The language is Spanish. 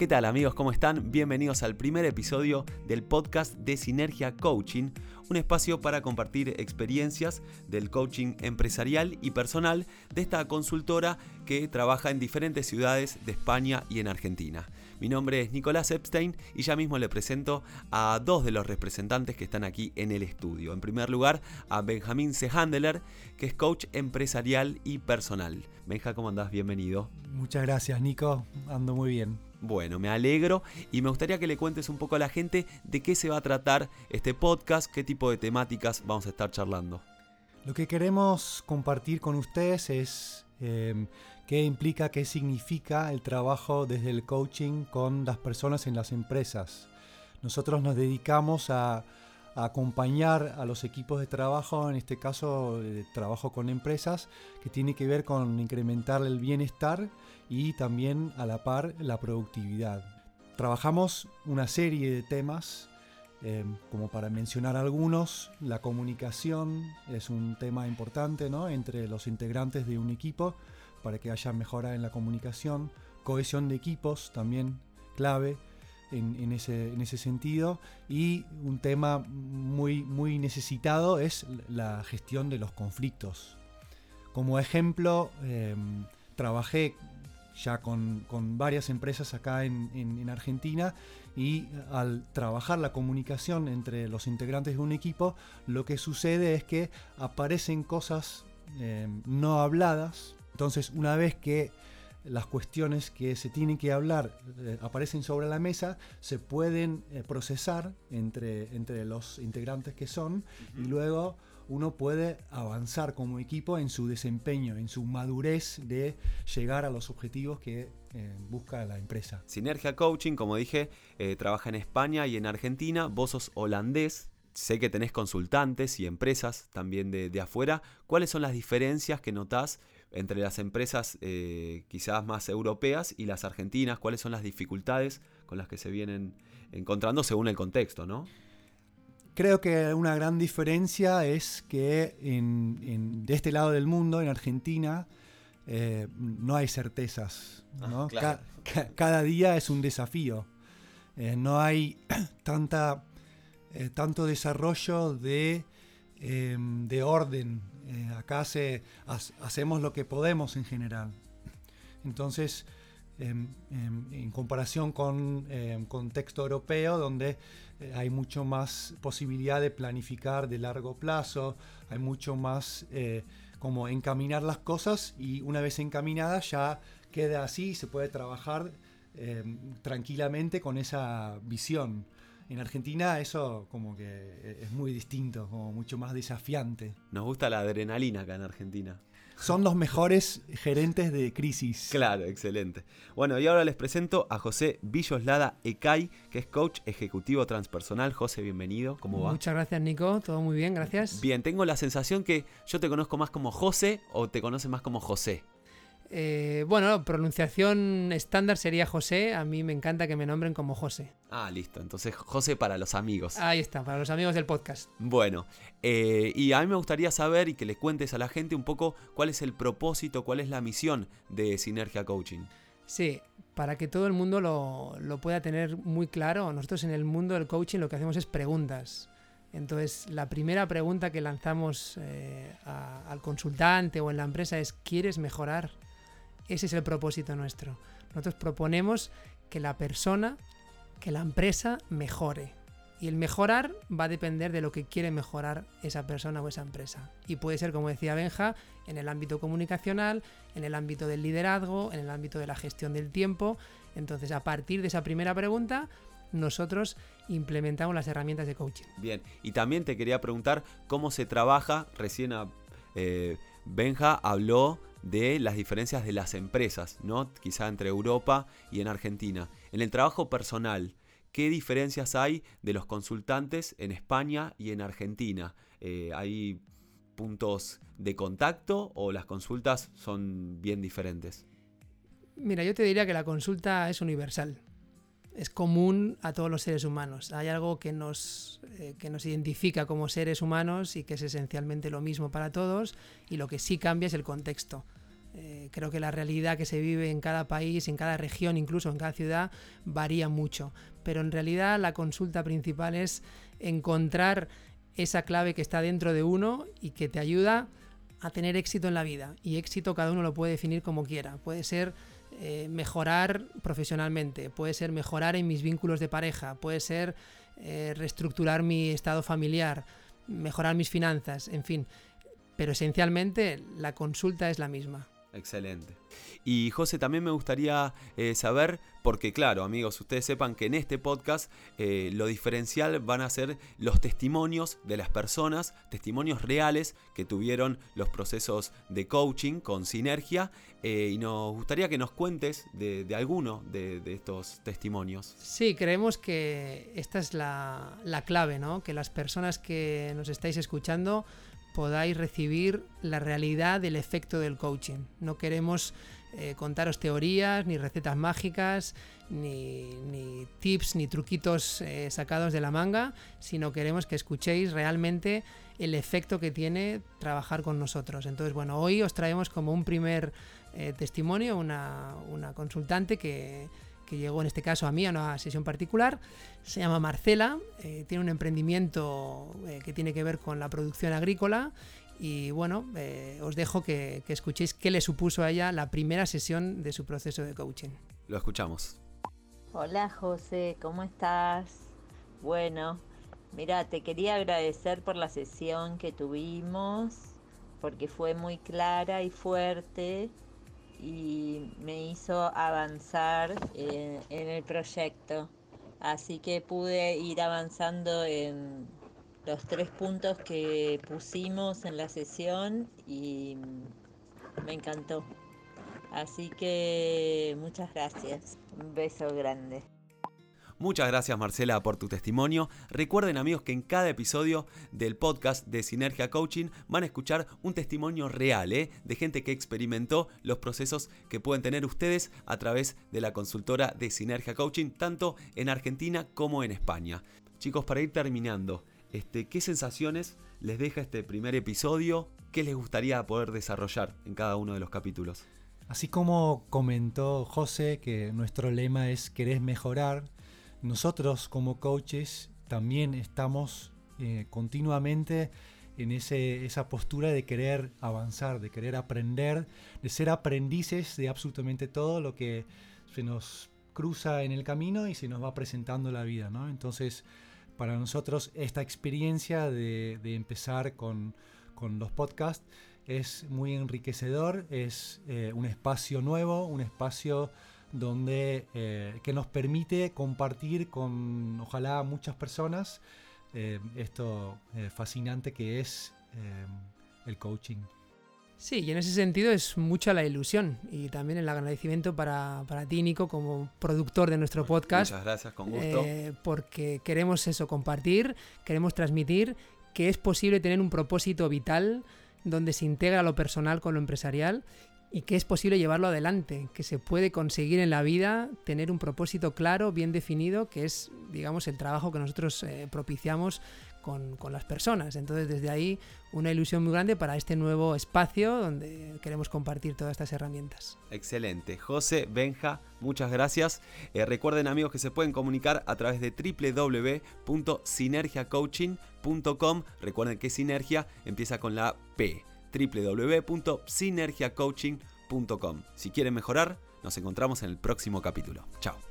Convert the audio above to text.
¿Qué tal amigos? ¿Cómo están? Bienvenidos al primer episodio del podcast de Sinergia Coaching, un espacio para compartir experiencias del coaching empresarial y personal de esta consultora que trabaja en diferentes ciudades de España y en Argentina. Mi nombre es Nicolás Epstein y ya mismo le presento a dos de los representantes que están aquí en el estudio. En primer lugar, a Benjamín Sehandeler, que es coach empresarial y personal. Benja, ¿cómo andás? Bienvenido. Muchas gracias, Nico. Ando muy bien. Bueno, me alegro y me gustaría que le cuentes un poco a la gente de qué se va a tratar este podcast, qué tipo de temáticas vamos a estar charlando. Lo que queremos compartir con ustedes es eh, qué implica, qué significa el trabajo desde el coaching con las personas en las empresas. Nosotros nos dedicamos a, acompañar a los equipos de trabajo, en este caso de trabajo con empresas, que tiene que ver con incrementar el bienestar y también a la par la productividad. Trabajamos una serie de temas, eh, como para mencionar algunos, la comunicación es un tema importante ¿no? entre los integrantes de un equipo para que haya mejora en la comunicación, cohesión de equipos también clave en, ese, en ese, sentido y un tema muy, muy necesitado es la gestión de los conflictos. Como ejemplo, em, trabajé ya con, varias empresas acá en, Argentina y al trabajar la comunicación entre los integrantes de un equipo, lo que sucede es que aparecen cosas em, no habladas entonces, una vez que las cuestiones que se tienen que hablar eh, aparecen sobre la mesa, se pueden eh, procesar entre, entre los integrantes que son y luego uno puede avanzar como equipo en su desempeño, en su madurez de llegar a los objetivos que eh, busca la empresa. Sinergia Coaching, como dije, trabaja en España y en Argentina. Vos sos holandés, sé que tenés consultantes y empresas también de, de afuera. ¿Cuáles son las diferencias que notás entre las empresas eh, quizás más europeas y las argentinas? ¿Cuáles son las dificultades con las que se vienen encontrando según el contexto, no? Creo que una gran diferencia es que de este lado del mundo, en Argentina, eh, no hay certezas. Ah, cada día es un desafío. Eh, no hay tanta, tanto desarrollo de, de orden eh, acá hacemos lo que podemos en general. Entonces, em, em, en comparación con el em, contexto europeo, donde eh, hay mucho más posibilidad de planificar de largo plazo, hay mucho más eh, como encaminar las cosas y una vez encaminadas ya queda así y se puede trabajar tranquilamente con esa visión. En Argentina eso como que es muy distinto, como mucho más desafiante. Nos gusta la adrenalina acá en Argentina. Son los mejores gerentes de crisis. Claro, excelente. Bueno, y ahora les presento a José Villoslada Ecay, que es coach ejecutivo transpersonal. José, bienvenido. ¿Cómo va? Muchas gracias, Nico. Todo muy bien, gracias. Bien, tengo la sensación que yo te conozco más como José o te conoces más como José. Eh, bueno, pronunciación estándar sería José. A mí me encanta que me nombren como José. Ah, listo. Entonces, José para los amigos. Ahí está, para los amigos del podcast. Bueno, eh, y a mí me gustaría saber y que le cuentes a la gente un poco cuál es el propósito, cuál es la misión de Sinergia Coaching. Sí, para que todo el mundo lo, pueda tener muy claro, nosotros en el mundo del coaching lo que hacemos es preguntas. Entonces, la primera pregunta que lanzamos eh, al consultante o en la empresa es, ¿quieres mejorar? Ese es el propósito nuestro. Nosotros proponemos que la persona, que la empresa mejore. Y el mejorar va a depender de lo que quiere mejorar esa persona o esa empresa. Y puede ser, como decía Benja, en el ámbito comunicacional, en el ámbito del liderazgo, en el ámbito de la gestión del tiempo. Entonces, a partir de esa primera pregunta, nosotros implementamos las herramientas de coaching. Bien, y también te quería preguntar cómo se trabaja. Recién eh, Benja habló de las diferencias de las empresas, ¿no? Quizá entre Europa y en Argentina. En el trabajo personal, ¿qué diferencias hay de los consultantes en España y en Argentina? Eh, ¿Hay puntos de contacto o las consultas son bien diferentes? Mira, yo te diría que la consulta es universal. Es común a todos los seres humanos. Hay algo que nos, eh, que nos identifica como seres humanos y que es esencialmente lo mismo para todos y lo que sí cambia es el contexto. Eh, creo que la realidad que se vive en cada país, en cada región, incluso en cada ciudad, varía mucho. Pero en realidad la consulta principal es encontrar esa clave que está dentro de uno y que te ayuda a tener éxito en la vida. Y éxito cada uno lo puede definir como quiera. Puede ser eh, mejorar profesionalmente, puede ser mejorar en mis vínculos de pareja, puede ser eh, reestructurar mi estado familiar, mejorar mis finanzas, en fin. Pero esencialmente la consulta es la misma. Excelente. Y José, también me gustaría eh, saber, porque claro, amigos, ustedes sepan que en este podcast eh, lo diferencial van a ser los testimonios de las personas, testimonios reales que tuvieron los procesos de coaching con sinergia. Eh, y nos gustaría que nos cuentes de, alguno de, estos testimonios. Sí, creemos que esta es la, la clave, ¿no? Que las personas que nos estáis escuchando podáis recibir la realidad del efecto del coaching. No queremos eh, contaros teorías, ni recetas mágicas, ni, tips, ni truquitos eh, sacados de la manga, sino queremos que escuchéis realmente el efecto que tiene trabajar con nosotros. Entonces, bueno, hoy os traemos como un primer eh, testimonio una, una consultante que que llegó en este caso a mí a una sesión particular. Se llama Marcela, eh, tiene un emprendimiento eh, que tiene que ver con la producción agrícola y bueno, eh, os dejo que, que escuchéis qué le supuso a ella la primera sesión de su proceso de coaching. Lo escuchamos. Hola José, ¿cómo estás? Bueno, mira, te quería agradecer por la sesión que tuvimos, porque fue muy clara y fuerte y me hizo avanzar eh, en el proyecto. Así que pude ir avanzando en los tres puntos que pusimos en la sesión y me encantó. Así que muchas gracias. Un beso grande. Muchas gracias Marcela por tu testimonio. Recuerden amigos que en cada episodio del podcast de Sinergia Coaching van a escuchar un testimonio real ¿eh? de gente que experimentó los procesos que pueden tener ustedes a través de la consultora de Sinergia Coaching, tanto en Argentina como en España. Chicos, para ir terminando, este, ¿qué sensaciones les deja este primer episodio? ¿Qué les gustaría poder desarrollar en cada uno de los capítulos? Así como comentó José que nuestro lema es querés mejorar, nosotros como coaches también estamos eh, continuamente en ese, esa postura de querer avanzar, de querer aprender, de ser aprendices de absolutamente todo lo que se nos cruza en el camino y se nos va presentando la vida. ¿no? Entonces, para nosotros esta experiencia de, empezar con, los podcasts es muy enriquecedor, es eh, un espacio nuevo, un espacio donde, eh, que nos permite compartir con ojalá muchas personas eh, esto eh, fascinante que es el coaching. Sí, y en ese sentido es mucha la ilusión y también el agradecimiento para, para ti, Nico, como productor de nuestro podcast. Muchas gracias, con gusto. porque queremos eso, compartir, queremos transmitir que es posible tener un propósito vital donde se integra lo personal con lo empresarial y que es posible llevarlo adelante, que se puede conseguir en la vida tener un propósito claro, bien definido, que es, digamos, el trabajo que nosotros eh, propiciamos con, con, las personas. Entonces, desde ahí, una ilusión muy grande para este nuevo espacio donde queremos compartir todas estas herramientas. Excelente. José, Benja, muchas gracias. Eh, recuerden, amigos, que se pueden comunicar a través de www.sinergiacoaching.com. Recuerden que Sinergia empieza con la P www.sinergiacoaching.com. Si quieren mejorar, nos encontramos en el próximo capítulo. Chao.